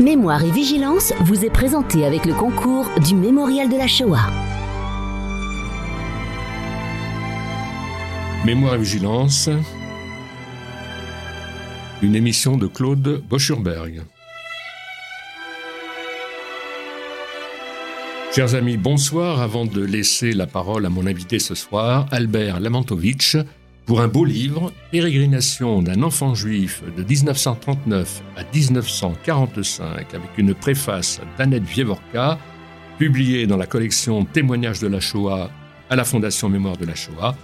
Mémoire et vigilance vous est présenté avec le concours du Mémorial de la Shoah. Mémoire et vigilance, une émission de Claude Boschurberg. Chers amis, bonsoir. Avant de laisser la parole à mon invité ce soir, Albert Lamantovitch, pour un beau livre, Pérégrination d'un enfant juif de 1939 à 1945, avec une préface d'Annette Vievorka, publiée dans la collection Témoignages de la Shoah à la Fondation Mémoire de la Shoah.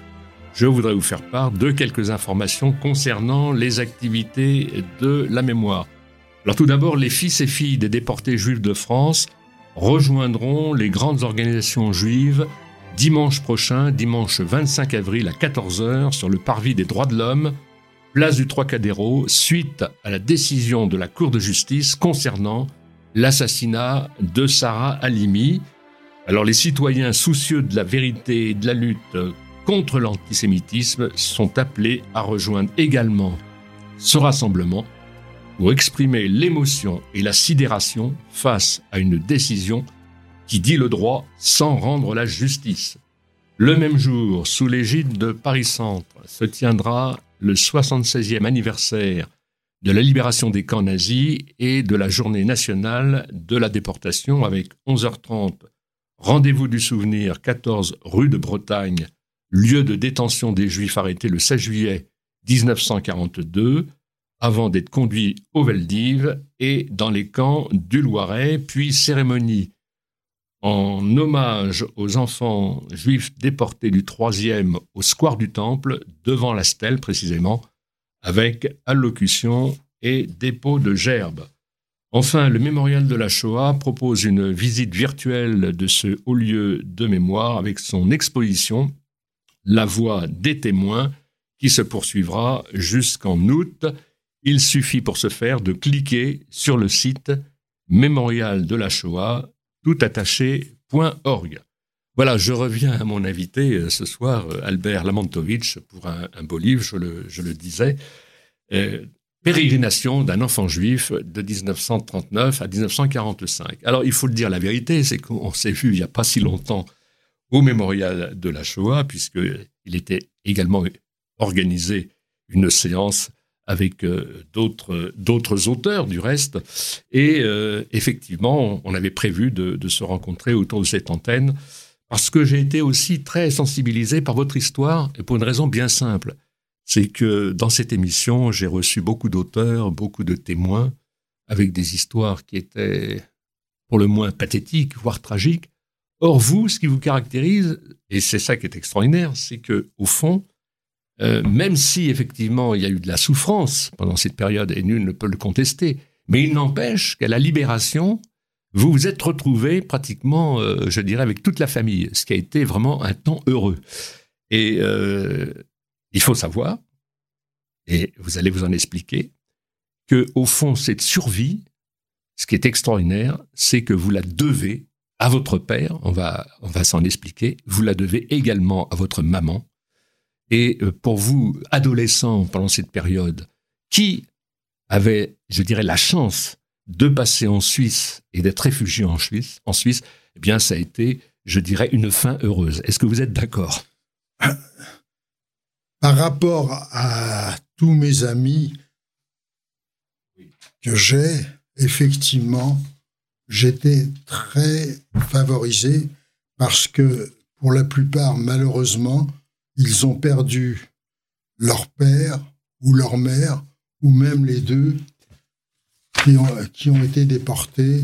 Je voudrais vous faire part de quelques informations concernant les activités de la mémoire. Alors tout d'abord, les fils et filles des déportés juifs de France rejoindront les grandes organisations juives dimanche prochain, dimanche 25 avril à 14h, sur le parvis des droits de l'homme, place du Trocadéro, suite à la décision de la Cour de justice concernant l'assassinat de Sarah Halimi. Alors les citoyens soucieux de la vérité et de la lutte contre l'antisémitisme sont appelés à rejoindre également ce rassemblement pour exprimer l'émotion et la sidération face à une décision qui dit le droit sans rendre la justice. Le même jour, sous l'égide de Paris Centre, se tiendra le 76e anniversaire de la libération des camps nazis et de la journée nationale de la déportation avec 11h30 rendez-vous du souvenir 14 rue de Bretagne, lieu de détention des Juifs arrêtés le 16 juillet 1942, avant d'être conduits au Veldiv et dans les camps du Loiret, puis cérémonie en hommage aux enfants juifs déportés du 3e au square du Temple, devant la stèle précisément, avec allocution et dépôt de gerbes. Enfin, le mémorial de la Shoah propose une visite virtuelle de ce haut lieu de mémoire avec son exposition La voix des témoins qui se poursuivra jusqu'en août. Il suffit pour ce faire de cliquer sur le site mémorial de la Shoah toutattaché.org. Voilà, je reviens à mon invité euh, ce soir, euh, Albert Lamantovitch, pour un, beau livre, je le, disais, euh, Pérégrination d'un enfant juif de 1939 à 1945. Alors, il faut le dire la vérité, c'est qu'on s'est vu il n'y a pas si longtemps au mémorial de la Shoah, puisqu'il était également organisé une séance avec euh, d'autres d'autres auteurs du reste. Et euh, effectivement, on avait prévu de, se rencontrer autour de cette antenne parce que j'ai été aussi très sensibilisé par votre histoire et pour une raison bien simple. C'est que dans cette émission, j'ai reçu beaucoup d'auteurs, beaucoup de témoins avec des histoires qui étaient pour le moins pathétiques, voire tragiques. Or, vous, ce qui vous caractérise, et c'est ça qui est extraordinaire, c'est que au fond, euh, même si effectivement il y a eu de la souffrance pendant cette période et nul ne peut le contester, mais il n'empêche qu'à la libération, vous vous êtes retrouvé pratiquement, euh, je dirais, avec toute la famille, ce qui a été vraiment un temps heureux. Et euh, il faut savoir, et vous allez vous en expliquer, que au fond cette survie, ce qui est extraordinaire, c'est que vous la devez à votre père, on va, on va s'en expliquer, vous la devez également à votre maman, et euh, pour vous, adolescents, pendant cette période, qui avait, je dirais, la chance de passer en Suisse et d'être réfugié en Suisse, en Suisse, eh bien, ça a été, je dirais, une fin heureuse. Est-ce que vous êtes d'accord? Par rapport à tous mes amis que j'ai, effectivement, j'étais très favorisé parce que, pour la plupart, malheureusement, ils ont perdu leur père ou leur mère, ou même les deux, qui ont, qui ont été déportés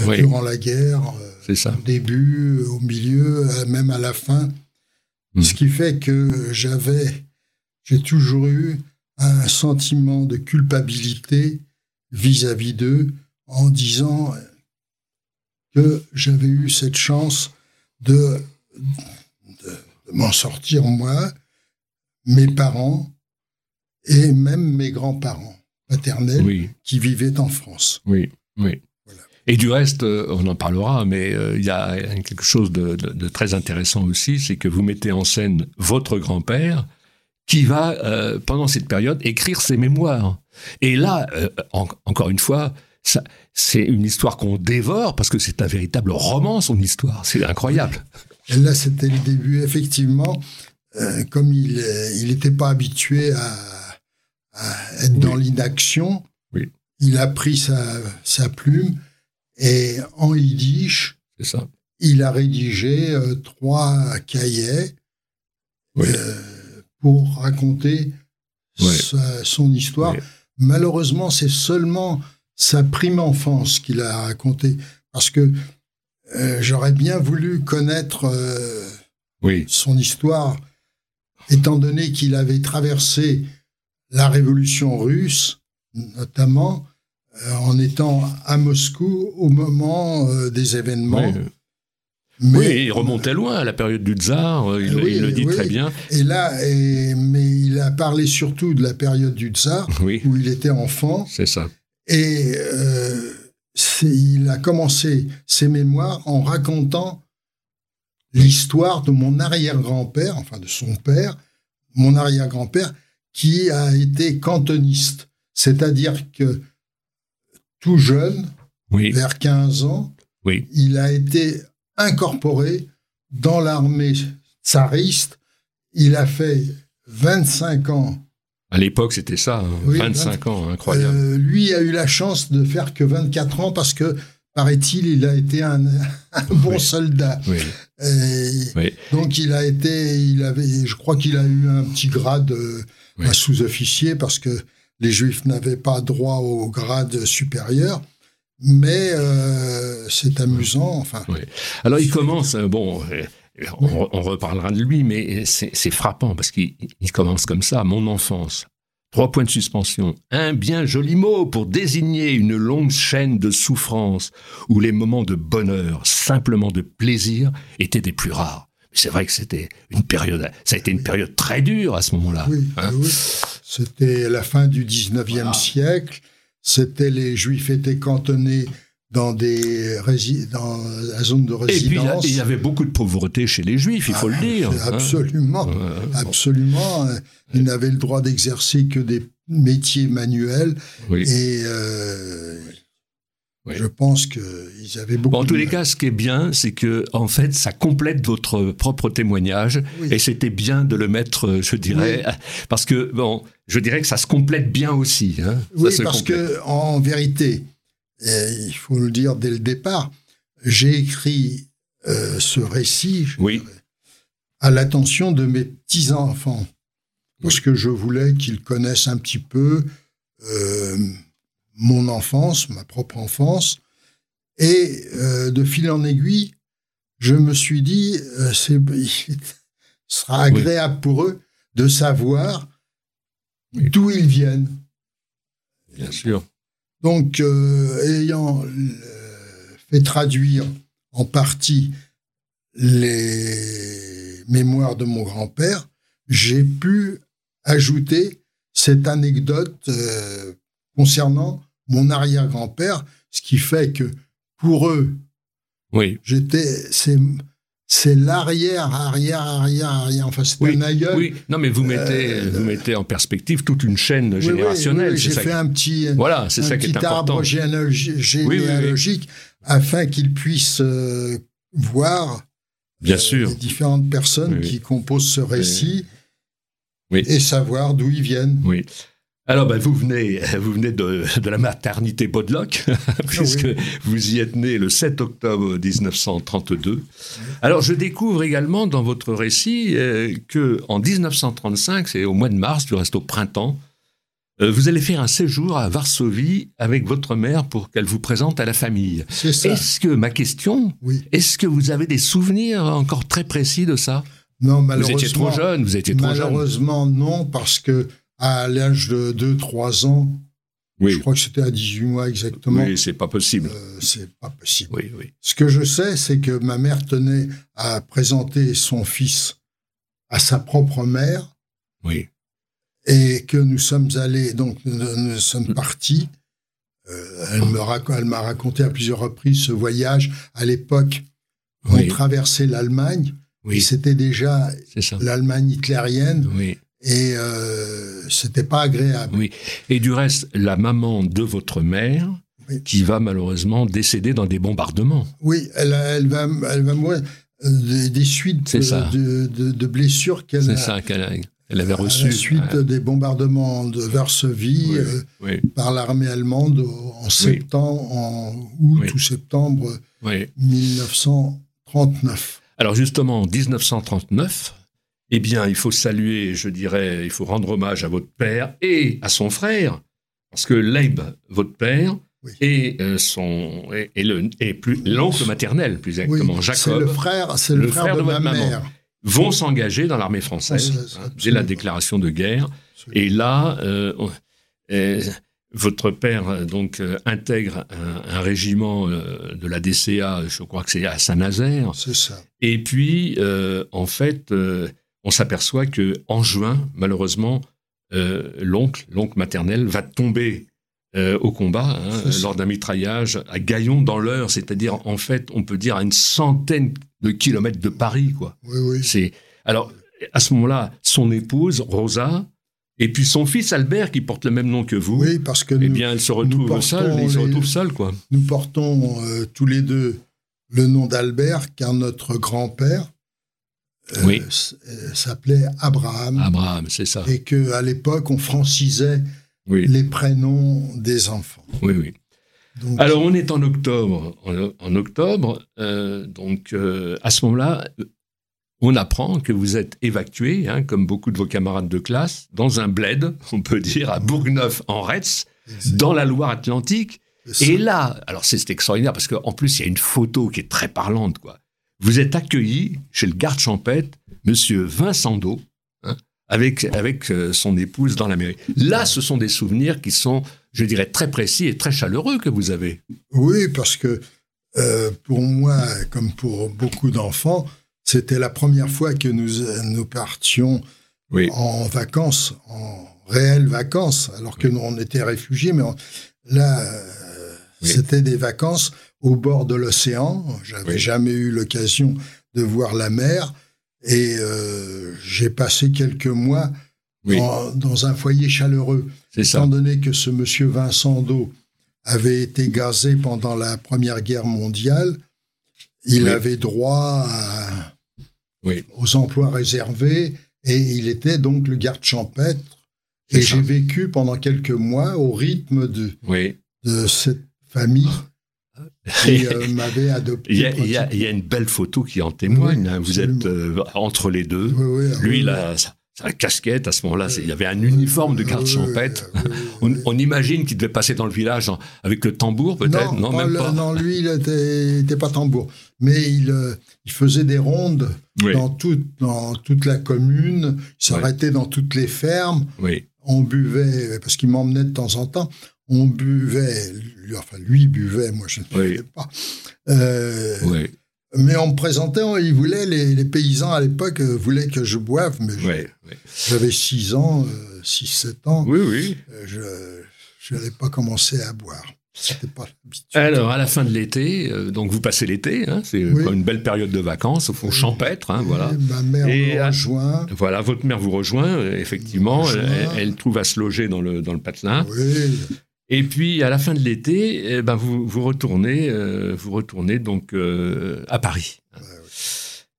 euh, durant la guerre, euh, ça. au début, au milieu, euh, même à la fin. Hmm. Ce qui fait que j'avais, j'ai toujours eu un sentiment de culpabilité vis-à-vis d'eux en disant que j'avais eu cette chance de m'en sortir moi, mes parents et même mes grands-parents paternels qui vivaient en France. Oui, oui. Et du reste, euh, on en parlera, mais euh, il y a quelque chose de, très intéressant aussi, c'est que vous mettez en scène votre grand-père qui va, euh, pendant cette période, écrire ses mémoires. Et là, encore une fois, c'est une histoire qu'on dévore parce que c'est un véritable roman, son histoire. C'est incroyable. Et là, c'était le début. Effectivement, euh, comme il n'était pas habitué à, être dans l'inaction, il a pris sa, sa, plume et en yiddish, ça. il a rédigé euh, trois cahiers euh, pour raconter son histoire. Malheureusement, c'est seulement sa prime enfance qu'il a raconté. Parce que euh, j'aurais bien voulu connaître euh, son histoire, étant donné qu'il avait traversé la révolution russe, notamment euh, en étant à Moscou au moment des événements. Mais, oui, il remontait loin à la période du tsar, il, le dit très bien. Et là, mais il a parlé surtout de la période du tsar, où il était enfant. C'est ça. Et euh, il a commencé ses mémoires en racontant l'histoire de mon arrière-grand-père, enfin de son père, mon arrière-grand-père, qui a été cantoniste. C'est-à-dire que tout jeune, vers 15 ans, il a été incorporé dans l'armée tsariste. Il a fait 25 ans à l'époque, c'était ça, 25 hein. ans, incroyable. Euh, lui a eu la chance de faire que 24 ans parce que, paraît-il, il a été un, bon soldat. Donc il a été, il avait, je crois qu'il a eu un petit grade, euh, un sous-officier parce que les Juifs n'avaient pas droit au grade supérieur. Mais euh, c'est amusant, enfin. Alors il commence, bon, on, reparlera de lui, mais c'est frappant parce qu'il commence comme ça, mon enfance. Trois points de suspension. Un bien joli mot pour désigner une longue chaîne de souffrance où les moments de bonheur, simplement de plaisir, étaient des plus rares. C'est vrai que c'était une période, ça a été une période très dure à ce moment-là. Oui, hein. c'était la fin du 19e siècle. C'était les Juifs étaient cantonnés dans des dans la zone de résidence. Et puis il y avait beaucoup de pauvreté chez les Juifs, il faut le ah, dire. Hein. Absolument, absolument. Ils n'avaient le droit d'exercer que des métiers manuels. Et euh, je pense qu'ils avaient beaucoup. en tous les cas, ce qui est bien, c'est que en fait, ça complète votre propre témoignage, et c'était bien de le mettre, je dirais, parce que bon, je dirais que ça se complète bien aussi. Hein. oui, parce que en vérité et il faut le dire dès le départ, j'ai écrit euh, ce récit à l'attention de mes petits-enfants, parce que je voulais qu'ils connaissent un petit peu euh, mon enfance, ma propre enfance, et euh, de fil en aiguille, je me suis dit, ce sera agréable pour eux de savoir d'où ils viennent. Bien sûr. Donc, euh, ayant euh, fait traduire en partie les mémoires de mon grand-père, j'ai pu ajouter cette anecdote euh, concernant mon arrière-grand-père, ce qui fait que pour eux, oui. j'étais, c'est l'arrière, arrière, arrière, arrière. Enfin, c'est oui, un aïeul. Oui, non, mais vous mettez, euh, vous mettez en perspective toute une chaîne générationnelle. Oui, J'ai fait un petit, voilà, c'est ça qui est arbre généalogique afin qu'ils puissent euh, voir Bien euh, sûr. les différentes personnes qui composent ce récit et savoir d'où ils viennent. Oui. Alors, ben, vous venez, vous venez de, de la maternité Bodlock, puisque vous y êtes né le 7 octobre 1932. Alors, je découvre également dans votre récit euh, que en 1935, c'est au mois de mars, du reste au printemps, euh, vous allez faire un séjour à Varsovie avec votre mère pour qu'elle vous présente à la famille. C'est ça. Est-ce que, ma question, oui. est-ce que vous avez des souvenirs encore très précis de ça? Non, malheureusement. Vous étiez trop jeune, vous étiez trop malheureusement, jeune. non, parce que à l'âge de 2-3 ans. Oui. Je crois que c'était à 18 mois exactement. Oui, c'est pas possible. Euh, c'est pas possible. Oui, oui. Ce que je sais, c'est que ma mère tenait à présenter son fils à sa propre mère. Oui. Et que nous sommes allés, donc nous, sommes partis. Euh, elle m'a raconté à plusieurs reprises ce voyage. À l'époque, on traversait l'Allemagne. Oui. C'était déjà l'Allemagne hitlérienne. Oui. Et euh, c'était pas agréable. Oui. Et du reste, la maman de votre mère qui va malheureusement décéder dans des bombardements. Oui, elle, elle, va, elle va mourir euh, des, suites de, de, blessures qu'elle a. C'est ça qu'elle elle avait reçu. À la suite des bombardements de Varsovie euh, par l'armée allemande en septembre, en août ou septembre 1939. Alors justement, en 1939, eh bien, il faut saluer, je dirais, il faut rendre hommage à votre père et à son frère, parce que Leib, votre père, et euh, son et, le et plus l'oncle maternel, plus exactement, Jacob, c'est le frère, c'est le, frère, de, ma mère, vont s'engager dans l'armée française hein, dès la déclaration de guerre. Et là, euh, euh, votre père donc intègre un, régiment de la DCA, je crois que c'est à Saint-Nazaire. C'est ça. Et puis, en fait on s'aperçoit que en juin, malheureusement, euh, l'oncle, l'oncle maternel, va tomber euh, au combat hein, lors d'un mitraillage à Gaillon dans l'heure, c'est-à-dire en fait, on peut dire à une centaine de kilomètres de Paris, quoi. Oui, oui. C'est alors à ce moment-là, son épouse Rosa et puis son fils Albert qui porte le même nom que vous. Oui, parce que eh bien, elle se retrouve seule, il se retrouve seul, quoi. Nous portons euh, tous les deux le nom d'Albert, car notre grand-père oui. Euh, s'appelait Abraham. Abraham, c'est ça. Et qu'à l'époque, on francisait les prénoms des enfants. Oui, oui. Alors, on est en octobre. En, octobre, euh, donc à ce moment-là, on apprend que vous êtes évacué, hein, comme beaucoup de vos camarades de classe, dans un bled, on peut dire, à Bourgneuf en Retz, dans la Loire-Atlantique. Et là, alors c'est extraordinaire parce qu'en plus, il y a une photo qui est très parlante, quoi vous êtes accueilli chez le garde champêtre, monsieur Vincent Do, hein, avec, avec euh, son épouse dans la mairie. Là, ce sont des souvenirs qui sont, je dirais, très précis et très chaleureux que vous avez. Oui, parce que euh, pour moi, comme pour beaucoup d'enfants, c'était la première fois que nous, nous partions en vacances, en réelles vacances, alors que nous, on était réfugiés, mais là, euh, c'était des vacances au bord de l'océan. J'avais jamais eu l'occasion de voir la mer. Et euh, j'ai passé quelques mois dans un foyer chaleureux. Étant donné que ce monsieur Vincent Do avait été gazé pendant la Première Guerre mondiale, il avait droit aux emplois réservés et il était donc le garde champêtre. Et j'ai vécu pendant quelques mois au rythme de, de cette famille qui euh, m'avait adopté. Il y, a, une belle photo qui en témoigne. Hein. Vous êtes euh, entre les deux. Lui, il a sa, casquette. À ce moment-là, il y avait un uniforme de garde champêtre. On, imagine qu'il devait passer dans le village avec le tambour, peut-être? Non, même pas. Non, lui, il n'était pas tambour. Mais il, euh, il faisait des rondes dans, dans toute la commune. Il s'arrêtait dans toutes les fermes. On buvait, parce qu'il m'emmenait de temps en temps, on buvait, lui, enfin lui buvait, moi je ne buvais pas. Euh, oui. Mais on me présentait, il voulait, les, paysans à l'époque euh, voulaient que je boive, mais j'avais 6 ans, 6-7 euh, ans. Oui, oui. je n'allais pas commencer à boire. Pas Alors, à la fin de l'été, donc vous passez l'été, hein, c'est une belle période de vacances, au fond champêtre, hein, voilà. Ma mère Et rejoint. Voilà, votre mère vous rejoint, effectivement, Elle, trouve à se loger dans le, dans le patelin. Oui. Et puis à la fin de l'été, eh ben vous, vous retournez, euh, vous retournez donc euh, à Paris.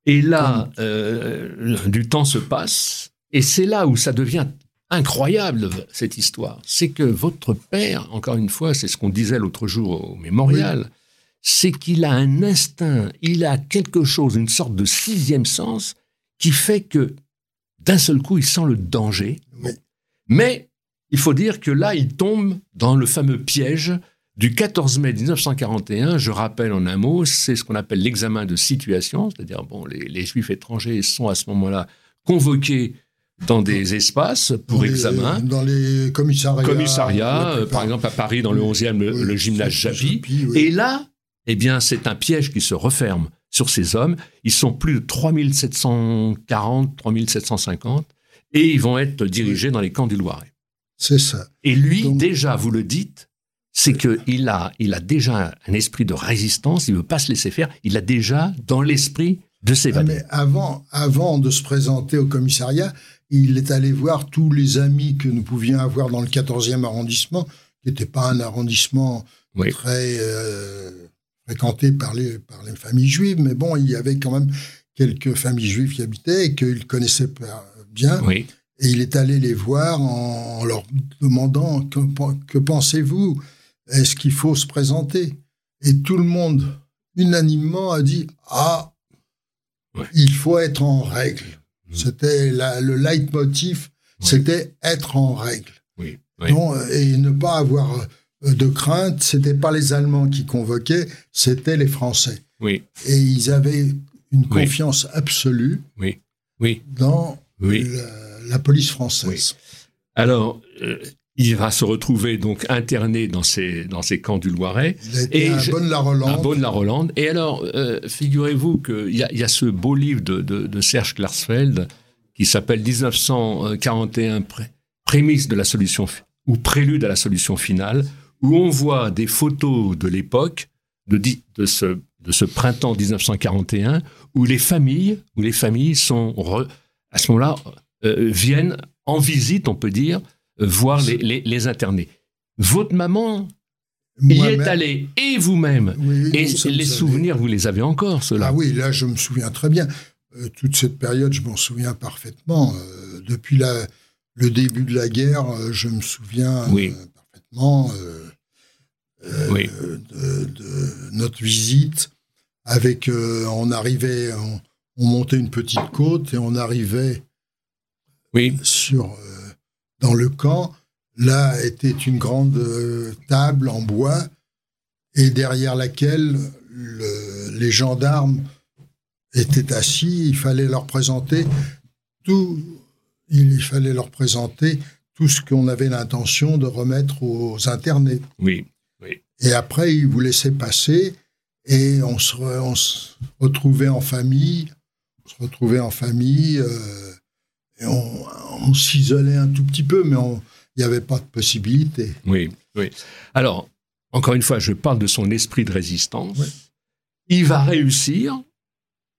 Et là, euh, du temps se passe, et c'est là où ça devient incroyable cette histoire. C'est que votre père, encore une fois, c'est ce qu'on disait l'autre jour au mémorial, c'est qu'il a un instinct, il a quelque chose, une sorte de sixième sens qui fait que d'un seul coup, il sent le danger. Mais il faut dire que là, il tombe dans le fameux piège du 14 mai 1941. Je rappelle en un mot, c'est ce qu'on appelle l'examen de situation, c'est-à-dire bon, les, juifs étrangers sont à ce moment-là convoqués dans des espaces pour examen. Dans les commissariats. Commissariats, euh, par exemple à Paris, dans le 11e, le, gymnase Japi. Et là, eh bien, c'est un piège qui se referme sur ces hommes. Ils sont plus de 3740, 3750, et ils vont être dirigés dans les camps du Loiret. C'est ça. Et lui, déjà, vous le dites, c'est qu'il a, il a déjà un esprit de résistance, il ne veut pas se laisser faire, il a déjà dans l'esprit de s'évader. mais avant, avant de se présenter au commissariat, il est allé voir tous les amis que nous pouvions avoir dans le 14e arrondissement, qui n'était pas un arrondissement très fréquenté par les, par les familles juives, mais bon, il y avait quand même quelques familles juives qui habitaient et qu'il connaissait bien. Oui. Et il est allé les voir en, leur demandant que, que pensez-vous? Est-ce qu'il faut se présenter? Et tout le monde, unanimement, a dit Ah, il faut être en règle. Mmh. C'était le leitmotiv, c'était être en règle. Oui. et ne pas avoir euh, de crainte. C'était pas les Allemands qui convoquaient, c'était les Français. Oui. Et ils avaient une confiance absolue. Oui. Oui. Dans oui la police française. Alors, euh, il va se retrouver donc interné dans ces, dans ces camps du Loiret. et à Bonne-la-Rolande. À Bonne-la-Rolande. Et alors, euh, figurez-vous qu'il y, y, a ce beau livre de, de, Serge Klarsfeld qui s'appelle 1941 Prémisse de la solution ou Prélude à la solution finale, où on voit des photos de l'époque, de, de, ce, de ce printemps 1941, où les familles, où les familles sont à ce moment-là viennent en visite, on peut dire, euh, voir les, les, internés. Votre maman y est allée, et vous-même. et les souvenirs, vous les avez encore, ceux-là Ah oui, là, je me souviens très bien. Euh, toute cette période, je m'en souviens parfaitement. depuis la, le début de la guerre, je me souviens parfaitement de, notre visite. Avec, on arrivait, on, on, montait une petite côte et on arrivait oui. sur, euh, dans le camp. Là était une grande euh, table en bois et derrière laquelle les gendarmes étaient assis. Il fallait leur présenter tout. Il fallait leur présenter tout ce qu'on avait l'intention de remettre aux internés. Oui, oui. Et après, ils vous laissaient passer et on se, on se retrouvait en famille. On se retrouvait en famille. Euh, on, s'isolait un tout petit peu, mais il n'y avait pas de possibilité. Oui, oui. Alors, encore une fois, je parle de son esprit de résistance. Il va réussir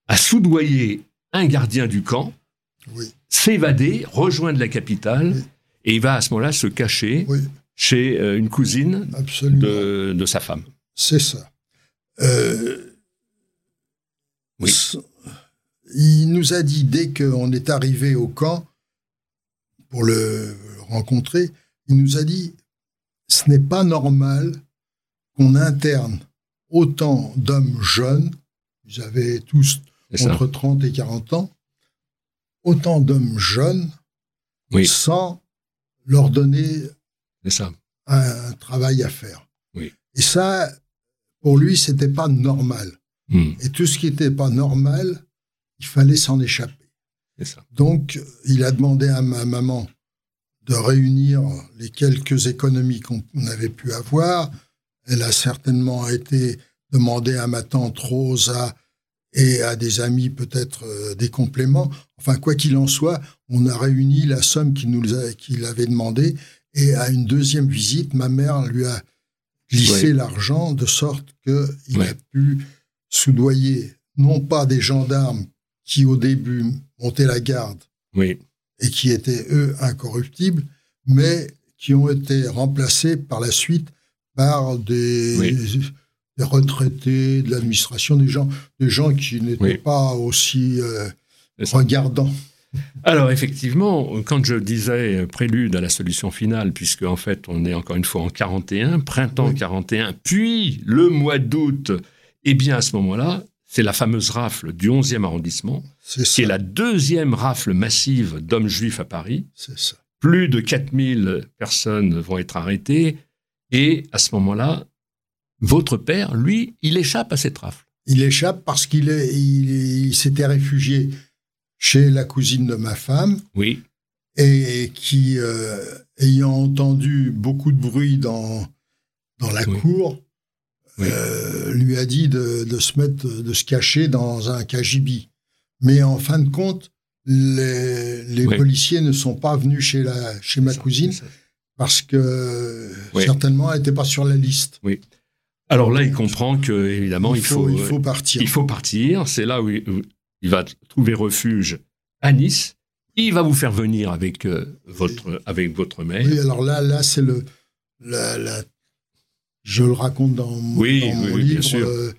à soudoyer un gardien du camp, s'évader, rejoindre la capitale, et il va à ce moment-là se cacher chez euh, une cousine de, sa femme. C'est ça. Euh, oui il nous a dit, dès qu'on est arrivé au camp pour le rencontrer, il nous a dit, ce n'est pas normal qu'on interne autant d'hommes jeunes, vous avez tous entre 30 et 40 ans, autant d'hommes jeunes sans leur donner un travail à faire. Et ça, pour lui, c'était pas normal. Hmm. Et tout ce qui n'était pas normal, il fallait s'en échapper. Donc, il a demandé à ma maman de réunir les quelques économies qu'on avait pu avoir. Elle a certainement été demandée à ma tante Rosa et à des amis peut-être euh, des compléments. Enfin, quoi qu'il en soit, on a réuni la somme qu'il nous qu'il avait demandé et à une deuxième visite, ma mère lui a glissé l'argent de sorte qu'il a pu soudoyer non pas des gendarmes qui au début montaient la garde oui. et qui étaient eux incorruptibles, mais qui ont été remplacés par la suite par des, retraités de l'administration, des gens, des gens qui n'étaient pas aussi euh, regardants. Alors effectivement, quand je disais prélude à la solution finale, puisque en fait on est encore une fois en 41, printemps 41, puis le mois d'août, eh bien à ce moment-là, c'est la fameuse rafle du 11e arrondissement, qui est la deuxième rafle massive d'hommes juifs à Paris. Ça. Plus de 4000 personnes vont être arrêtées. Et à ce moment-là, votre père, lui, il échappe à cette rafle. Il échappe parce qu'il il, s'était réfugié chez la cousine de ma femme. Oui. Et qui, euh, ayant entendu beaucoup de bruit dans, dans la cour, euh, lui a dit de, se mettre, de se cacher dans un cagibi. Mais en fin de compte, les, policiers ne sont pas venus chez, la, chez ma cousine parce que certainement elle n'était pas sur la liste. Oui. Alors là, il comprend que évidemment il, faut, il faut partir. Il faut partir. C'est là où il, va trouver refuge à Nice. Il va vous faire venir avec euh, votre avec votre mère. Oui, alors là, là c'est le la, je le raconte dans, mon- Oui, dans mon oui, bien livre, sûr. euh,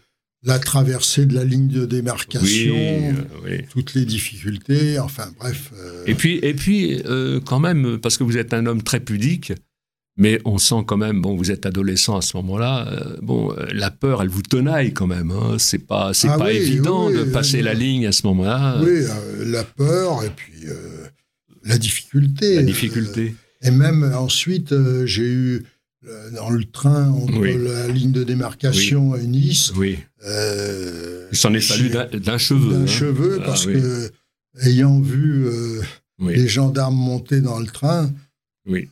la traversée de la ligne de démarcation, euh, oui. toutes les difficultés, enfin bref. euh, Et puis, et puis euh, quand même, parce que vous êtes un homme très pudique, mais on sent quand même, bon, vous êtes adolescent à ce moment-là, bon, la peur, elle vous tenaille quand même. Hein, c'est pas, c'est Ah pas évident de passer la ligne à ce moment-là. oui, la peur et puis la difficulté. La difficulté. et même ensuite, j'ai eu dans le train entre Oui. la ligne de démarcation et Nice. oui. euh, Il s'en est fallu d'un, cheveu. d'un hein. cheveu Ah, parce oui. que ayant vu euh, Oui. les gendarmes monter dans le train, Oui.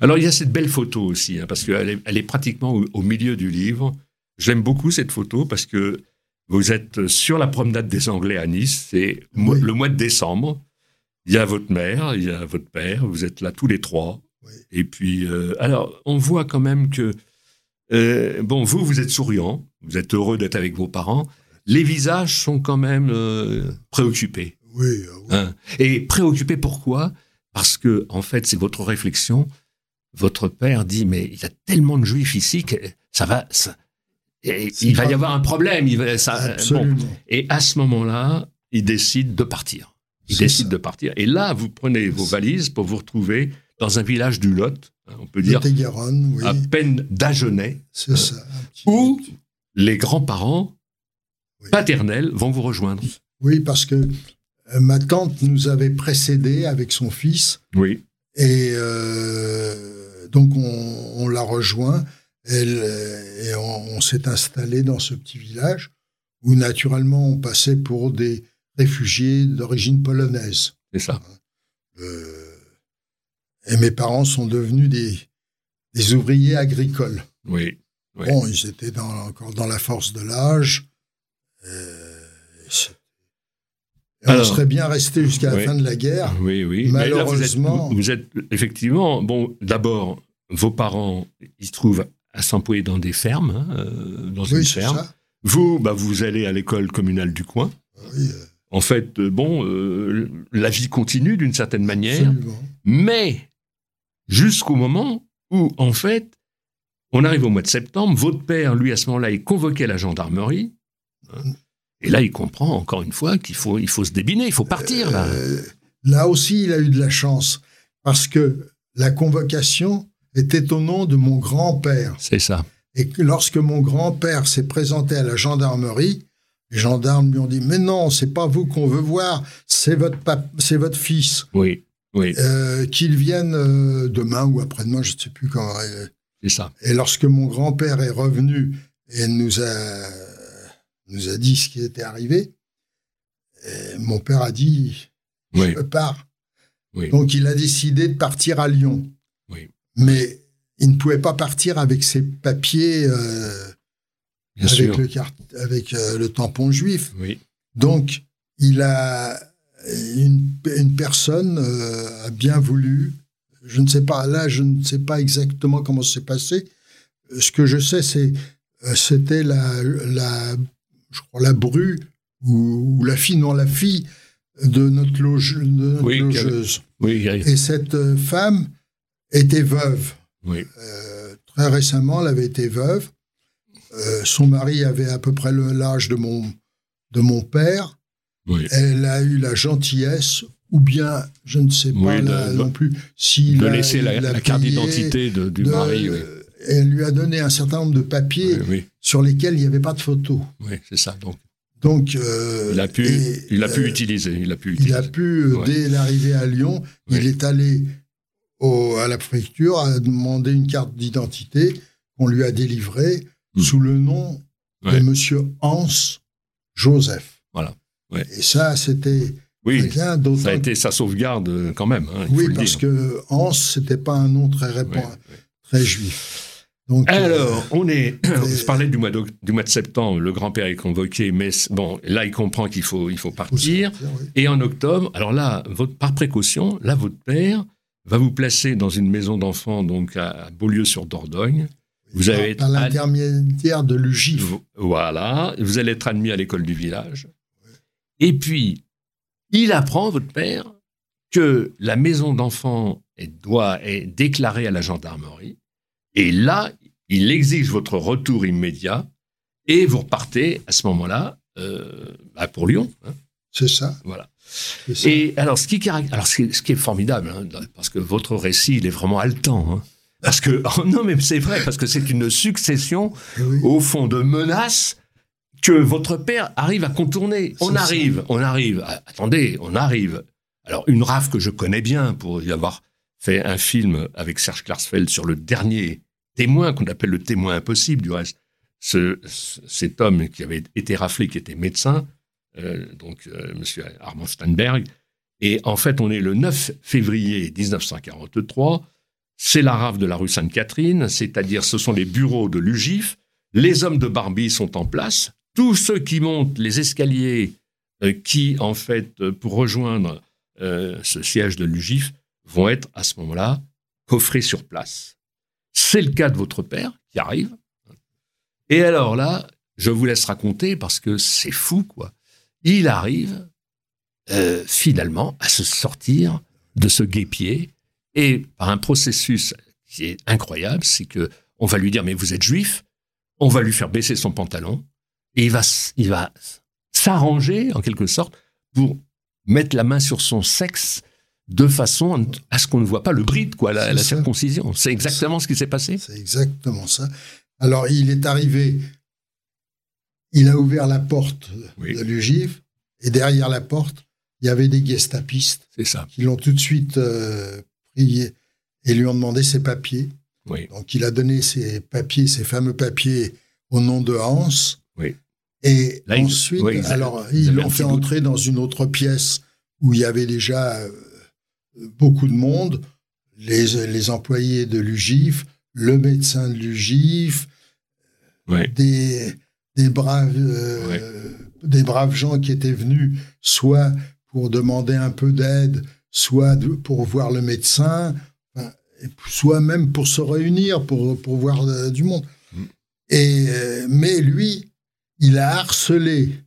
Alors, il y a cette belle photo aussi, hein, parce qu'elle est, elle est pratiquement au, au milieu du livre. J'aime beaucoup cette photo parce que vous êtes sur la promenade des Anglais à Nice, c'est Oui. le mois de décembre. Il y a votre mère, il y a votre père, vous êtes là tous les trois. Oui. Et puis, euh, alors, on voit quand même que, euh, bon, vous, vous êtes souriant, vous êtes heureux d'être avec vos parents. Les visages sont quand même euh, préoccupés. oui, euh, oui. Hein. Et préoccupé pourquoi? Parce que, en fait, c'est votre réflexion. Votre père dit, mais il y a tellement de juifs ici que ça va, ça- et C'est il va y avoir un problème. Il va, ça, bon. Et à ce moment-là, il décide de partir. Il décide ça. de partir. Et là, vous prenez vos valises pour vous retrouver dans un village du Lot, hein, on peut dire oui, à peine d'Agenais, c'est ça. un petit- où les grands-parents Oui. paternels vont vous rejoindre. Oui, parce que euh, ma tante nous avait précédés avec son fils Oui. et euh, donc on, on l'a rejoint elle, euh, et on, on s'est installé dans ce petit village où naturellement on passait pour des réfugiés d'origine polonaise. C'est ça. Euh, et mes parents sont devenus des, des ouvriers agricoles. Oui. Oui. Bon, ils étaient dans, encore dans la force de l'âge. Et on Alors, serait bien resté jusqu'à la oui. fin de la guerre. Oui, oui. Mais là, vous êtes, Malheureusement- vous êtes effectivement, bon, d'abord, vos parents, ils se trouvent à s'employer dans des fermes, hein, euh, dans une Oui, ferme. ça. Vous, bah, vous allez à l'école communale du coin. Oui, euh, En fait, euh, bon, euh, la vie continue d'une certaine manière, absolument. mais jusqu'au moment où, en fait, on arrive au mois de septembre, votre père, lui, à ce moment-là, est convoqué à la gendarmerie. hein, et là, il comprend, encore une fois, qu'il faut, il faut se débiner, il faut partir, là. Euh, là aussi, il a eu de la chance parce que la convocation était au nom de mon grand-père. C'est ça. Et que lorsque mon grand-père s'est présenté à la gendarmerie, les gendarmes lui ont dit Mais non, c'est pas vous qu'on veut voir, c'est votre, c'est votre fils. Oui, oui, Euh, qu'il vienne euh, demain ou après-demain, je ne sais plus quand. euh, c'est ça. Et lorsque mon grand-père est revenu et nous a, nous a dit ce qui était arrivé, mon père a dit Oui, Je pars. oui. Donc il a décidé de partir à Lyon. Oui. Mais il ne pouvait pas partir avec ses papiers, euh, Bien avec, sûr. le, avec euh, le tampon juif. Oui, Donc, il a une, une personne euh, a bien voulu. Je ne sais pas là, je ne sais pas exactement comment c'est passé. Euh, Ce que je sais, c'est euh, c'était la, la, je crois la bru ou, ou la fille, non la fille de notre, loge, de notre Oui, logeuse. oui, Et cette femme était veuve. oui, Euh, très récemment, elle avait été veuve. Euh, son mari avait à peu près l'âge de mon, de mon père. Oui. Elle a eu la gentillesse, ou bien, je ne sais pas Oui, de- non plus, De laisser la, la carte d'identité de- du mari, oui. Elle lui a donné un certain nombre de papiers sur lesquels il n'y avait pas de photo. oui, c'est ça. Donc, Donc, euh, il a pu, et, il a pu euh, utiliser, il a pu Il utiliser. a pu, euh, Ouais. dès l'arrivée à Lyon, il est allé au- à la préfecture, a demandé une carte d'identité qu'on lui a délivrée Hmm. sous le nom Ouais. de Monsieur Hans Joseph. Voilà. Ouais. Et ça, c'était Oui, bien, ça a été sa sauvegarde euh, quand même. hein, Oui, parce que Hans, c'était pas un nom très Ouais, répand- ouais. très juif. Donc, euh, Alors, on est. Je parlais du mois, d'oc- du mois de septembre, le grand-père est convoqué, mais bon, là, il comprend qu'il faut, il faut faut partir. oui. Et en octobre, alors là, votre, par précaution, là, votre père va vous placer dans une maison d'enfants, donc à Beaulieu-sur-Dordogne. Vous allez être l'intermédiaire de l'UGIF. Voilà, vous allez être admis à l'école du village. Et puis, il apprend, votre père, que la maison d'enfants est, doit, est déclarée à la gendarmerie. Et là, il exige votre retour immédiat et vous repartez à ce moment-là euh, bah, pour Lyon. Hein. C'est ça. Voilà. Et alors, ce qui, alors, ce qui est formidable, hein, parce que votre récit, il est vraiment haletant. Hein. parce que, oh, non, mais c'est vrai, parce que c'est une succession, eh au fond, de menaces que votre père arrive à contourner. On arrive, on arrive. attendez, on arrive. Alors, une rafle que je connais bien pour y avoir fait un film avec Serge Klarsfeld sur le dernier témoin, qu'on appelle le témoin impossible, du reste. Ce, cet homme qui avait été raflé, qui était médecin, euh, donc euh, Monsieur Armand Steinberg. Et en fait, on est le 9 février 1943. C'est la rafle de la rue Sainte-Catherine, c'est-à-dire ce sont les bureaux de l'UGIF. Les hommes de Barbie sont en place. Tous ceux qui montent les escaliers, euh, qui en fait, pour rejoindre ce siège de l'UGIF, vont être à ce moment-là coffrés sur place. C'est le cas de votre père qui arrive. Et alors là, je vous laisse raconter parce que c'est fou, quoi. Il arrive euh, finalement à se sortir de ce guépier et par un processus qui est incroyable, c'est que on va lui dire mais vous êtes juif, on va lui faire baisser son pantalon et il va il va s'arranger en quelque sorte pour mettre la main sur son sexe de façon à ce qu'on ne voit pas le bride, quoi, la, circoncision. C'est exactement ce qui s'est passé. C'est exactement ça. Alors, il est arrivé, il a ouvert la porte de l'UGIF, et derrière la porte, il y avait des gestapistes ça. qui l'ont tout de suite euh, prié et lui ont demandé ses papiers. Donc, il a donné ses papiers, ses fameux papiers, au nom de Hans. Et ensuite, alors, ils l'ont fait entrer dans une autre pièce où il y avait déjà euh, beaucoup de monde, les, les employés de l'UGIF, le médecin de l'UGIF, des, des, braves, euh, des braves gens qui étaient venus soit pour demander un peu d'aide, soit pour voir le médecin, soit même pour se réunir, pour, pour voir euh, du monde. Mm. Et, euh, mais lui, il a harcelé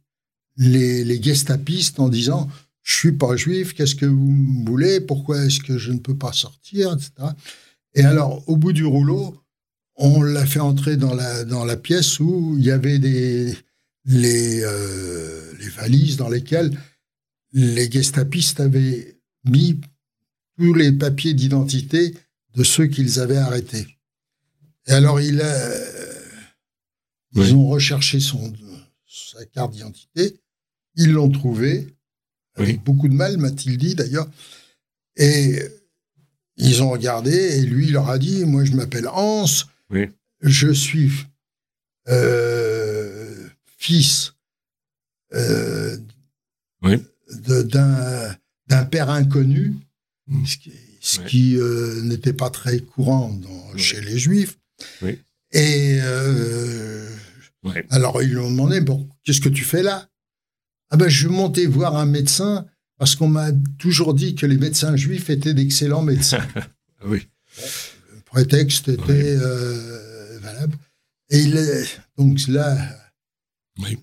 les, gestapistes en disant je suis pas juif, qu'est-ce que vous voulez, pourquoi est-ce que je ne peux pas sortir, etc. Et alors, au bout du rouleau, on l'a fait entrer dans la, dans la pièce où il y avait des, les, euh, les valises dans lesquelles les gestapistes avaient mis tous les papiers d'identité de ceux qu'ils avaient arrêtés. Et alors, il a, ils ont recherché son, sa carte d'identité, ils l'ont trouvée, avec beaucoup de mal, m'a-t-il dit d'ailleurs. Et ils ont regardé et lui, il leur a dit Moi, je m'appelle Hans, je suis euh, fils euh, d'un père inconnu, hmm. ce qui, euh, n'était pas très courant chez les Juifs. Et alors, ils lui ont demandé Bon, qu'est-ce que tu fais là? Ah ben, je montais voir un médecin parce qu'on m'a toujours dit que les médecins juifs étaient d'excellents médecins. oui. Le prétexte était euh, valable. Et il donc là, oui.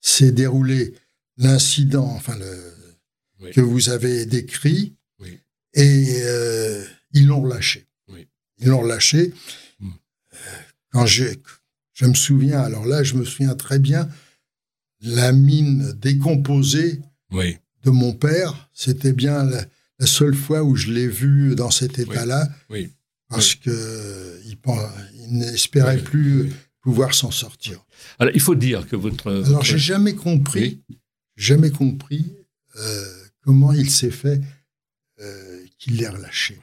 s'est déroulé l'incident, enfin le, que vous avez décrit, oui. et euh, ils l'ont relâché. Ils l'ont relâché. Quand j'ai, je me souviens, alors là, je me souviens très bien la mine décomposée de mon père. C'était bien la, seule fois où je l'ai vu dans cet état-là. Oui. Parce qu'il que il, n'espérait plus pouvoir s'en sortir. Alors, il faut dire que votre. Alors, j'ai jamais compris, jamais compris euh, comment il s'est fait euh, qu'il l'ait relâché.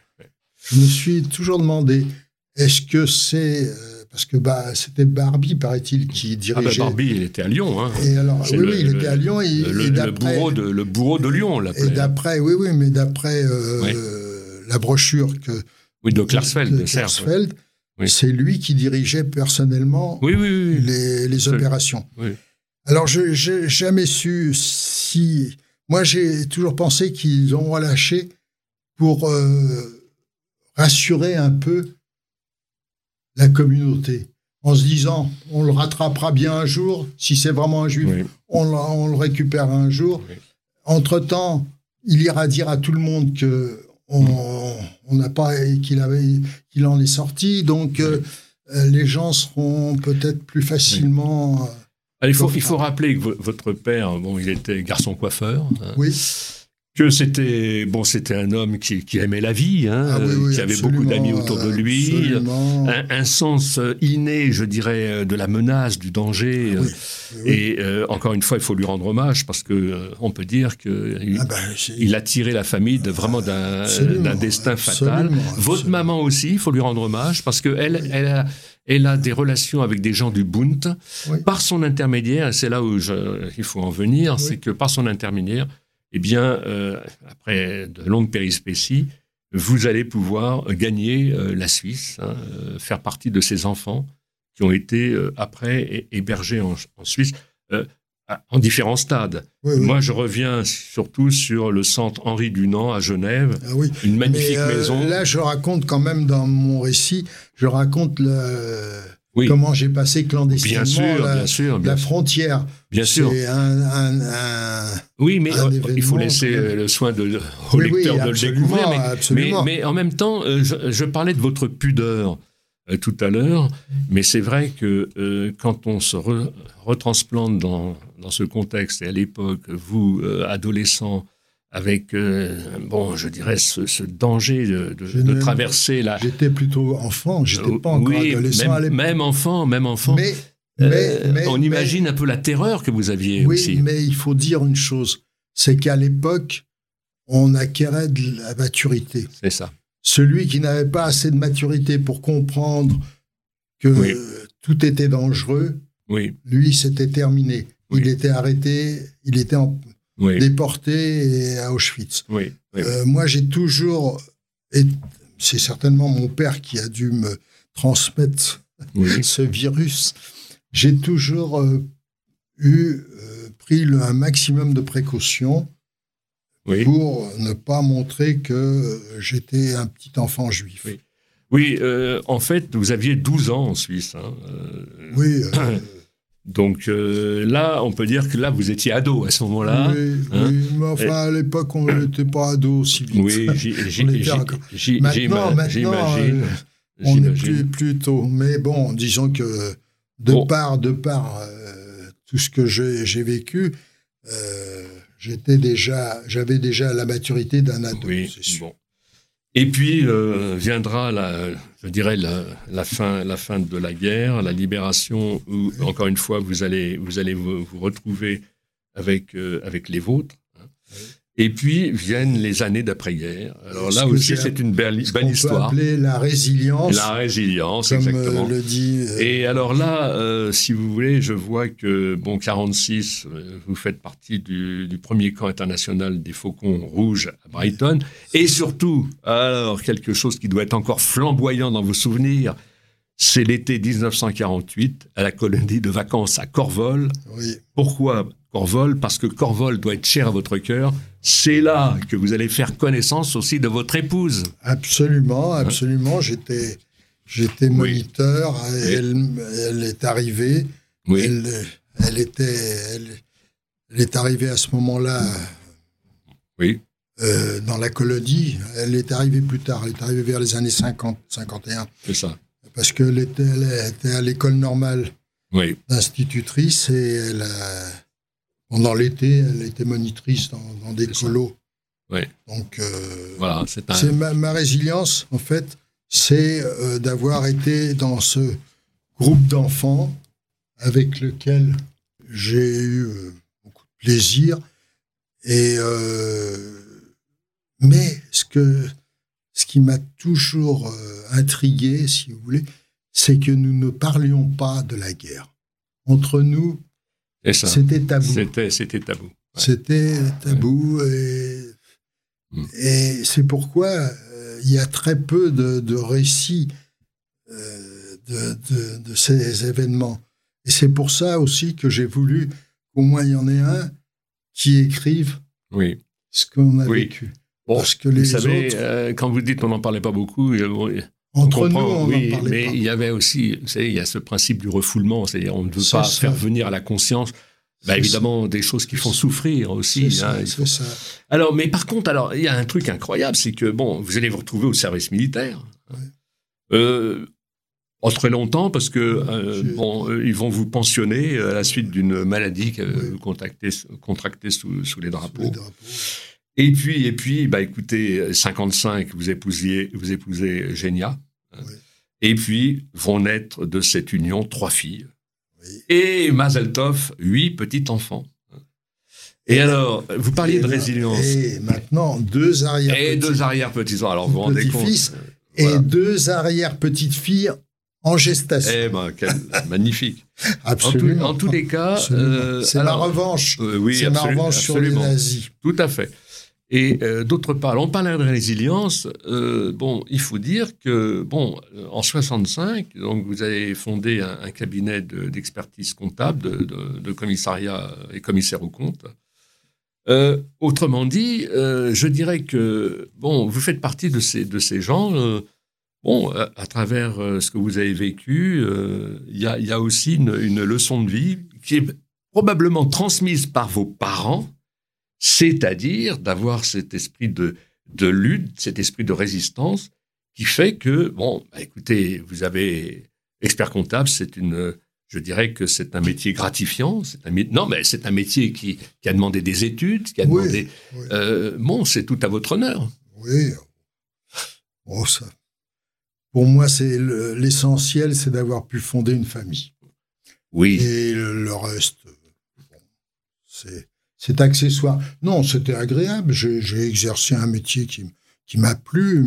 Je me suis toujours demandé, est-ce que c'est euh, parce que bah, c'était Barbie, paraît-il, qui dirigeait. Ah bah Barbie, il était à Lyon. Hein. Et alors, oui, oui, il était à Lyon. Et, le, le, bourreau de, le bourreau de Lyon, là. Et d'après, oui, oui, mais d'après euh, la brochure que. Oui, de Klarsfeld, de, Klarsfeld, c'est lui qui dirigeait personnellement oui, oui, les, les opérations. Alors, je n'ai jamais su si. Moi, j'ai toujours pensé qu'ils ont relâché pour euh, rassurer un peu la communauté, en se disant on le rattrapera bien un jour, si c'est vraiment un juif, on, le récupère un jour. Entre-temps, il ira dire à tout le monde que on n'a pas qu'il avait qu'il en est sorti donc euh, euh, les gens seront peut-être plus facilement. il, faut, il faut rappeler que votre père, bon, il était garçon coiffeur. Hein. Oui que c'était bon, c'était un homme qui, aimait la vie, hein, ah qui avait beaucoup d'amis autour de lui, un, sens inné, je dirais, de la menace, du danger. Ah et euh, encore une fois, il faut lui rendre hommage parce que euh, on peut dire que il, ah ben, a tiré la famille de vraiment d'un destin fatal. Votre maman aussi, il faut lui rendre hommage parce que elle, elle a elle a des relations avec des gens du Bund. Par son intermédiaire, c'est là où je, il faut en venir, c'est que par son intermédiaire, eh bien, euh, après de longues périspéties, vous allez pouvoir gagner euh, la Suisse, hein, euh, faire partie de ces enfants qui ont été après hébergés en, Suisse en différents stades. Moi, je reviens surtout sur le centre Henri Dunant à Genève, ah oui. une magnifique maison. Là, je raconte quand même dans mon récit, je raconte le, Comment j'ai passé clandestinement la, frontière. Bien sûr. oui, mais il faut laisser euh, le soin de, au lecteur de le découvrir. Mais, mais, en même temps, euh, je, parlais de votre pudeur euh, tout à l'heure, mais c'est vrai que quand on se retransplante dans, dans, ce contexte, et à l'époque, vous, adolescent, avec, euh, bon, je dirais, ce, danger de, traverser la... J'étais plutôt enfant, j'étais n'étais pas encore adolescent même, à Même enfant, même enfant. Mais, euh, on imagine un peu la terreur que vous aviez oui, aussi. mais il faut dire une chose, c'est qu'à l'époque, on acquérait de la maturité. C'est ça. Celui qui n'avait pas assez de maturité pour comprendre que tout était dangereux, oui. lui, c'était terminé. Il était arrêté, il était en, déporté à Auschwitz. Euh, moi, j'ai toujours, et c'est certainement mon père qui a dû me transmettre ce virus, j'ai toujours euh, eu euh, pris un maximum de précautions pour ne pas montrer que j'étais un petit enfant juif. Oui, en fait, vous aviez 12 ans en Suisse. Hein, oui. Donc euh, là, on peut dire que là, vous étiez ado à ce moment-là. Oui, hein. oui, mais enfin, à l'époque, on n'était pas ado si vite. Oui, j'imagine. Maintenant, maintenant euh, on est plus, plus tôt. Mais bon, disons que de part, de part euh, tout ce que j'ai vécu, j'étais déjà, j'avais déjà la maturité d'un ado, oui, c'est sûr. Bon. Et puis euh, viendra, la, je dirais, la, fin, de la guerre, la libération, où, encore une fois, vous allez vous, retrouver euh, avec les vôtres. Et puis viennent les années d'après-guerre. Alors là aussi, c'est une belle, belle histoire. Peut appeler la résilience. La résilience, comme exactement. Euh, le dit. Euh, Et alors là, euh, si vous voulez, je vois que bon, 46, vous faites partie du, du, premier camp international des Faucons Rouges à Brighton. Et surtout, alors quelque chose qui doit être encore flamboyant dans vos souvenirs, c'est l'été 1948 à la colonie de vacances à Corvol. Oui. Pourquoi? Corvol Parce que Corvol doit être cher à votre cœur. C'est là que vous allez faire connaissance aussi de votre épouse. Absolument, hein absolument. J'étais, j'étais moniteur. Elle, est arrivée. Oui. Elle, était, elle, est arrivée à ce moment-là. Oui. Euh, dans la colonie. Elle est arrivée plus tard. Elle est arrivée vers les années 50, 51. C'est ça parce qu'elle était, elle était à l'école normale oui. d'institutrice et elle pendant l'été, elle était monitrice dans, des colos. Oui. Donc, euh, voilà, c'est ma, résilience, en fait, c'est euh, d'avoir été dans ce groupe d'enfants avec lequel j'ai eu euh, beaucoup de plaisir. Et, mais ce que ce qui m'a toujours intrigué, si vous voulez, c'est que nous ne parlions pas de la guerre. Entre nous, c'était tabou. C'était tabou. C'était tabou. Et, hmm. et c'est pourquoi euh, il y a très peu de, récits euh, de, de, ces événements. Et c'est pour ça aussi que j'ai voulu qu'au moins il y en ait un qui écrive oui. ce qu'on a vécu. Parce que les vous savez, autres... Euh, quand vous dites qu'on n'en parlait pas beaucoup, euh, entre nous, on oui, parlait mais il y avait aussi, vous savez, il y a ce principe du refoulement, c'est-à-dire on ne veut pas faire venir à la conscience, bah, évidemment, des choses qui font souffrir aussi. Hein, ça, Alors, mais par contre, alors il y a un truc incroyable, c'est que bon, vous allez vous retrouver au service militaire. Euh, Oh, très longtemps parce que euh, bon, euh, ils vont vous pensionner à la suite d'une maladie que vous contractez, sous, les drapeaux. Et puis, et puis, bah écoutez, 55, vous épousez, vous épousez Génia. Et puis vont naître de cette union trois filles. Et Mazel Tov, huit petits enfants. Et, alors, vous parliez de résilience. Et maintenant, deux arrière Et deux arrière-petits-enfants. Alors, vous vous rendez compte. Fils et deux arrière-petites-filles en gestation. Eh ben, magnifique. Absolument. En, tous les cas, euh, c'est la revanche. Euh, oui, c'est la revanche sur les nazis. Tout à fait. Et euh, d'autre part, on parlait de résilience. bon, il faut dire que bon, en 65, donc vous avez fondé un, cabinet d'expertise comptable, de, commissariat et commissaire aux comptes. Euh, autrement dit, euh, je dirais que bon, vous faites partie de ces, gens. Euh, bon, à, travers ce que vous avez vécu, il y a, aussi une, leçon de vie qui est probablement transmise par vos parents, c'est-à-dire d'avoir cet esprit de, de lutte, cet esprit de résistance qui fait que, bon, bah, écoutez, vous avez expert comptable, c'est une je dirais que c'est un métier gratifiant. Un, non, mais c'est un métier qui, a demandé des études, qui a demandé. Euh, bon, c'est tout à votre honneur. Oui. Oh, ça. Pour moi, c'est l'essentiel, c'est d'avoir pu fonder une famille. Oui. Et le, reste, c'est accessoire. Non, c'était agréable. J'ai exercé un métier qui, qui m'a plu,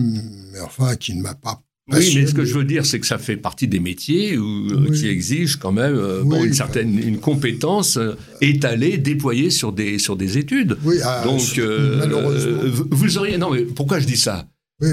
mais enfin, qui ne m'a pas oui, mais ce que je veux dire, c'est que ça fait partie des métiers euh, qui exigent quand même euh, une certaine une compétence euh, étalée, déployée sur des sur des études. Oui, ah, donc malheureusement. vous auriez non mais pourquoi je dis ça?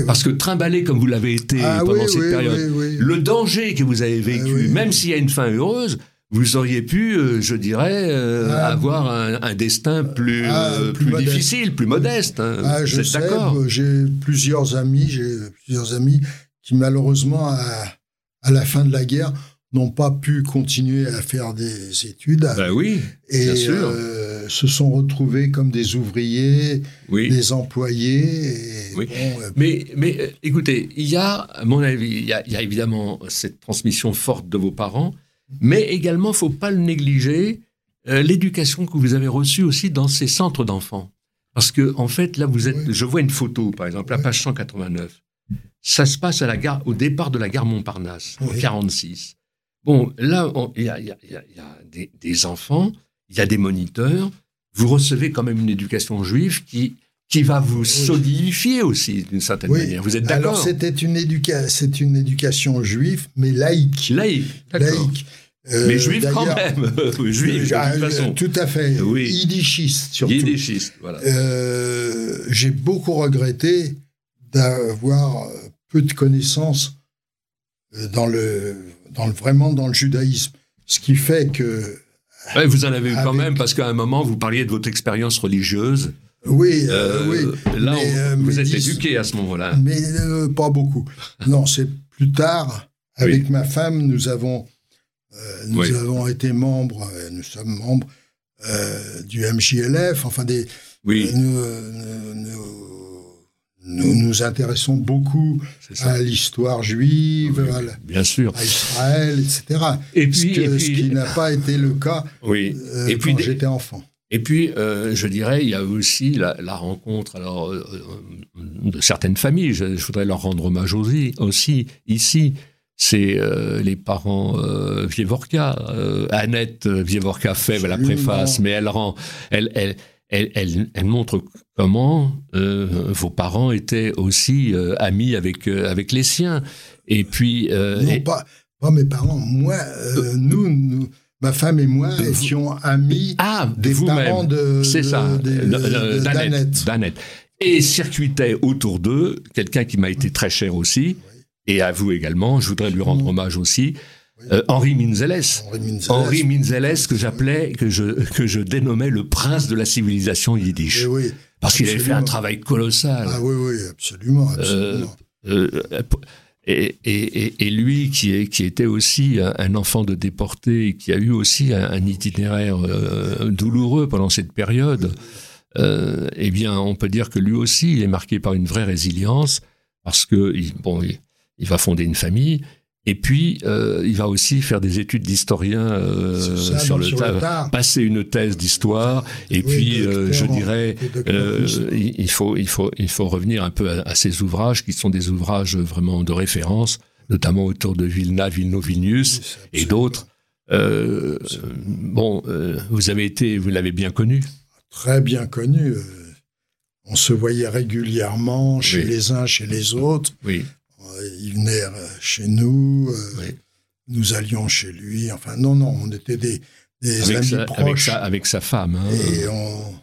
Parce que trimballer comme vous l'avez été ah pendant cette période, le danger que vous avez vécu, même s'il y a une fin heureuse, vous auriez pu, je dirais, ah. avoir un, destin plus, plus, difficile, plus modeste. Hein. je sais, j'ai plusieurs amis, j'ai plusieurs amis qui malheureusement, à, la fin de la guerre, n'ont pas pu continuer à faire des études. Ben oui, et bien sûr. Euh, se sont retrouvés comme des ouvriers, des employés. oui. Euh, mais, mais euh, écoutez, il y a, à mon avis, il y a, il y a évidemment cette transmission forte de vos parents, mais également, faut pas le négliger, l'éducation que vous avez reçue aussi dans ces centres d'enfants. Parce que, en fait, là, vous êtes, je vois une photo, par exemple, la page 189. Ça se passe à la gare, au départ de la gare Montparnasse, en 46. Bon, là, il y a, des, enfants, il y a des moniteurs. Vous recevez quand même une éducation juive qui, qui va vous solidifier aussi, d'une certaine manière. Vous êtes d'accord Alors, c'était une, c'est une éducation juive, mais laïque. Laïque, laïque. Euh, mais juive quand même. juive, de toute façon. Tout à fait. Oui. Yiddishiste, surtout. Yiddishiste, voilà. Euh, j'ai beaucoup regretté d'avoir peu de connaissances euh, dans le, dans le, vraiment dans le judaïsme. Ce qui fait que. vous en avez eu quand même, parce qu'à un moment, vous parliez de votre expérience religieuse. Oui, euh, oui. Là, euh, vous êtes éduqué à ce moment-là. Mais pas beaucoup. non, c'est plus tard, avec ma femme, nous avons, nous avons été membres, nous sommes membres du MJLF, enfin des. Oui. nous, nous nous intéressons beaucoup à l'histoire juive, à, bien sûr. à Israël, etc. Et puis, ce, qui n'a pas été le cas oui. Euh, et puis, quand j'étais enfant. Et puis, euh, je dirais, il y a aussi la, rencontre alors, euh, de certaines familles. Je, voudrais leur rendre hommage aussi, aussi ici. C'est les parents Vievorka. Annette Vievorka fait la préface, mais elle rend, elle, elle, elle, elle, montre comment euh, vos parents étaient aussi euh, amis avec, euh, avec les siens. Et puis. non, pas, pas, mes parents. Moi, nous, nous, ma femme et moi étions amis ah, des parents de. C'est ça, d'Annette. Et circuitait autour d'eux quelqu'un qui m'a été très cher aussi, et à vous également, je voudrais lui rendre hommage aussi, euh, Henri Minzeles. Henri Minzeles, que j'appelais, que je, que je dénommais le prince de la civilisation yiddish. Eh parce qu'il avait fait un travail colossal. Ah oui, oui, absolument. Euh, euh, et, et, et, lui, qui, est, qui était aussi un, enfant de déporté, qui a eu aussi un, itinéraire douloureux pendant cette période, eh bien, on peut dire que lui aussi, il est marqué par une vraie résilience, parce que, bon, il va fonder une famille, Et puis, euh, il va aussi faire des études d'historien euh, sur, le tas, passer une thèse d'histoire. Et Oui, puis, euh, je dirais, il il faut, il faut, il faut revenir un peu à, à ces ouvrages qui sont des ouvrages vraiment de référence, notamment autour de Vilna, Vilno-Vilnius et d'autres. Bon, vous avez été, vous l'avez bien connu. Très bien connu. On se voyait régulièrement chez Oui. les uns, chez les autres. Oui, Il venait euh, chez nous, euh, oui. nous allions chez lui. Enfin, non, non, on était des, des Avec amis sa, avec proches. sa, avec sa femme. hein. Et on-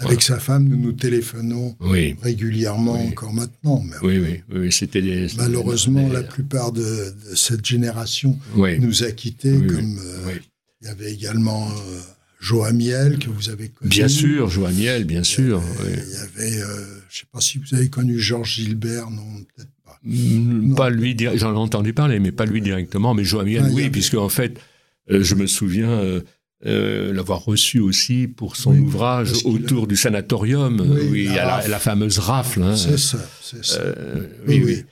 avec sa femme, nous nous téléphonons Oui, régulièrement Oui. encore maintenant. Mais oui, oui, oui, c'était des. malheureusement, la plupart de, de cette génération nous a quittés. Comme euh, il y avait également euh, Joamiel que vous avez connu. Bien sûr, Joamiel, bien sûr. Euh. Il y avait, euh, je ne sais pas si vous avez connu Georges Gilbert, non, peut-être pas. Non. Pas lui, j'en ai entendu parler, mais pas lui directement. Mais Joamiel, Ah, oui, puisque en fait, euh, je me souviens euh, euh, l'avoir reçu aussi pour son Oui, ouvrage qu'il autour du sanatorium, Oui, oui, la à la, rafle. la fameuse rafle. hein. C'est ça, c'est ça. Oui, oui.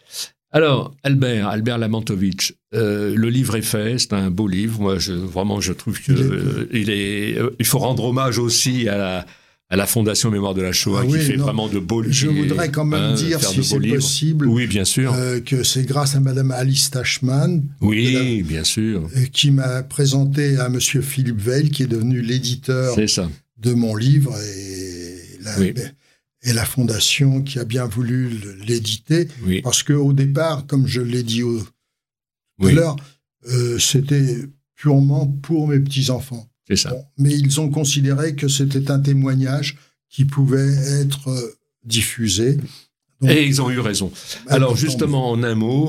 Alors, Albert, Albert Lamantovitch, euh, le livre est fait, c'est un beau livre. Moi, je, vraiment, je trouve que Il est- euh, il faut rendre hommage aussi à la, à la Fondation Mémoire de la Shoah, Ah qui fait non. vraiment de beaux livres. Je voudrais quand même hein, dire, si c'est possible, Oui, bien sûr. euh, que c'est grâce à Madame Alice Tachman oui, bien sûr. euh, qui m'a présenté à Monsieur Philippe Veil, qui est devenu l'éditeur de mon livre et la, Oui. et la fondation qui a bien voulu l'éditer. Oui, Parce qu'au départ, comme je l'ai dit au, tout à l'heure, euh, c'était purement pour mes petits-enfants. C'est ça. Bon, mais ils ont considéré que c'était un témoignage qui pouvait être euh, diffusé. Donc, Et ils ont eu raison. Alors, justement, en un mot,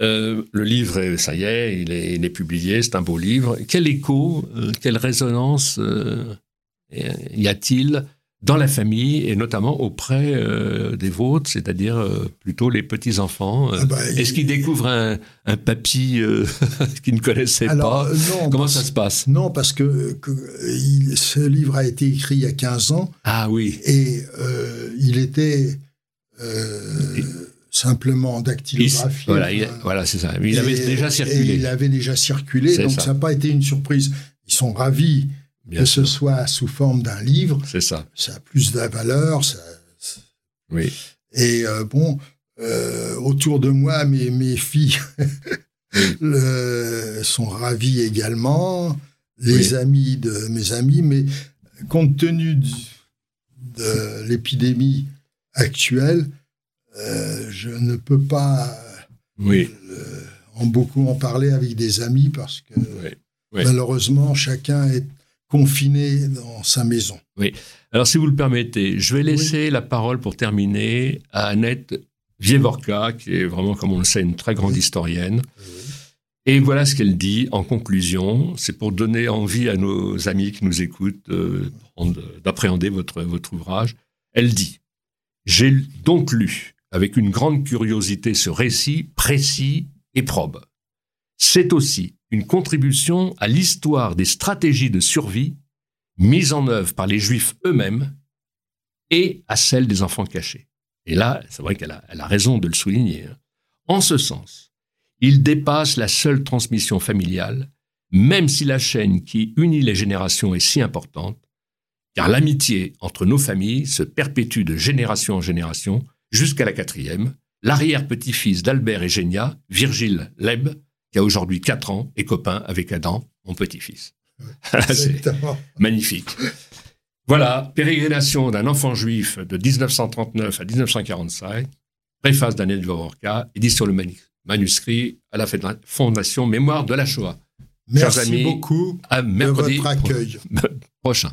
euh, le livre, ça y est, il est, il est publié, c'est un beau livre. Quel écho, euh, quelle résonance euh, y a-t-il dans la famille et notamment auprès euh, des vôtres, c'est-à-dire euh, plutôt les petits-enfants euh, Ah bah, Est-ce qu'ils découvrent un, un papy qu'ils ne connaissaient Alors, pas non, Comment parce- ça se passe? Non, parce que, que il- ce livre a été écrit il y a 15 ans Ah oui, et il était simplement dactylographié. voilà, il- voilà c'est ça. Il avait déjà et circulé, il avait déjà circulé, donc ça n'a pas été une surprise. Ils sont ravis bien que sûr. ce soit sous forme d'un livre. C'est ça, Ça a plus de valeur. Ça, oui. Et euh, bon, euh, autour de moi, mes, mes filles le- sont ravies également, les Oui. amis de mes amis, mais compte tenu de l'épidémie actuelle, euh, je ne peux pas Oui, en beaucoup en parler avec des amis parce que. Oui. malheureusement, chacun est confiné dans sa maison. Alors, si vous le permettez, je vais laisser la parole pour terminer à Annette Vievorka, qui est vraiment, comme on le sait, une très grande Oui. historienne. Et voilà ce qu'elle dit en conclusion. C'est pour donner envie à nos amis qui nous écoutent euh, d'appréhender votre, votre ouvrage. Elle dit J'ai donc lu avec une grande curiosité ce récit précis et probe. C'est aussi une contribution à l'histoire des stratégies de survie mises en œuvre par les Juifs eux-mêmes et à celle des enfants cachés. Et là, c'est vrai qu'elle a, raison de le souligner. hein. En ce sens, il dépasse la seule transmission familiale, même si la chaîne qui unit les générations est si importante, car l'amitié entre nos familles se perpétue de génération en génération jusqu'à la quatrième, l'arrière-petit-fils d'Albert et Génia, Virgile Leb, qui a aujourd'hui 4 ans, est copain avec Adam, mon petit-fils. C'est-. Magnifique. Voilà, Pérégrination d'un enfant juif de 1939 à 1945, préface d'Annette Vorka, édition le manu- manuscrit à la Fondation Mémoire de la Shoah. Merci amis, beaucoup À de votre accueil. prochain.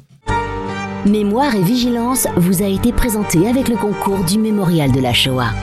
Mémoire et vigilance vous a été présenté avec le concours du Mémorial de la Shoah.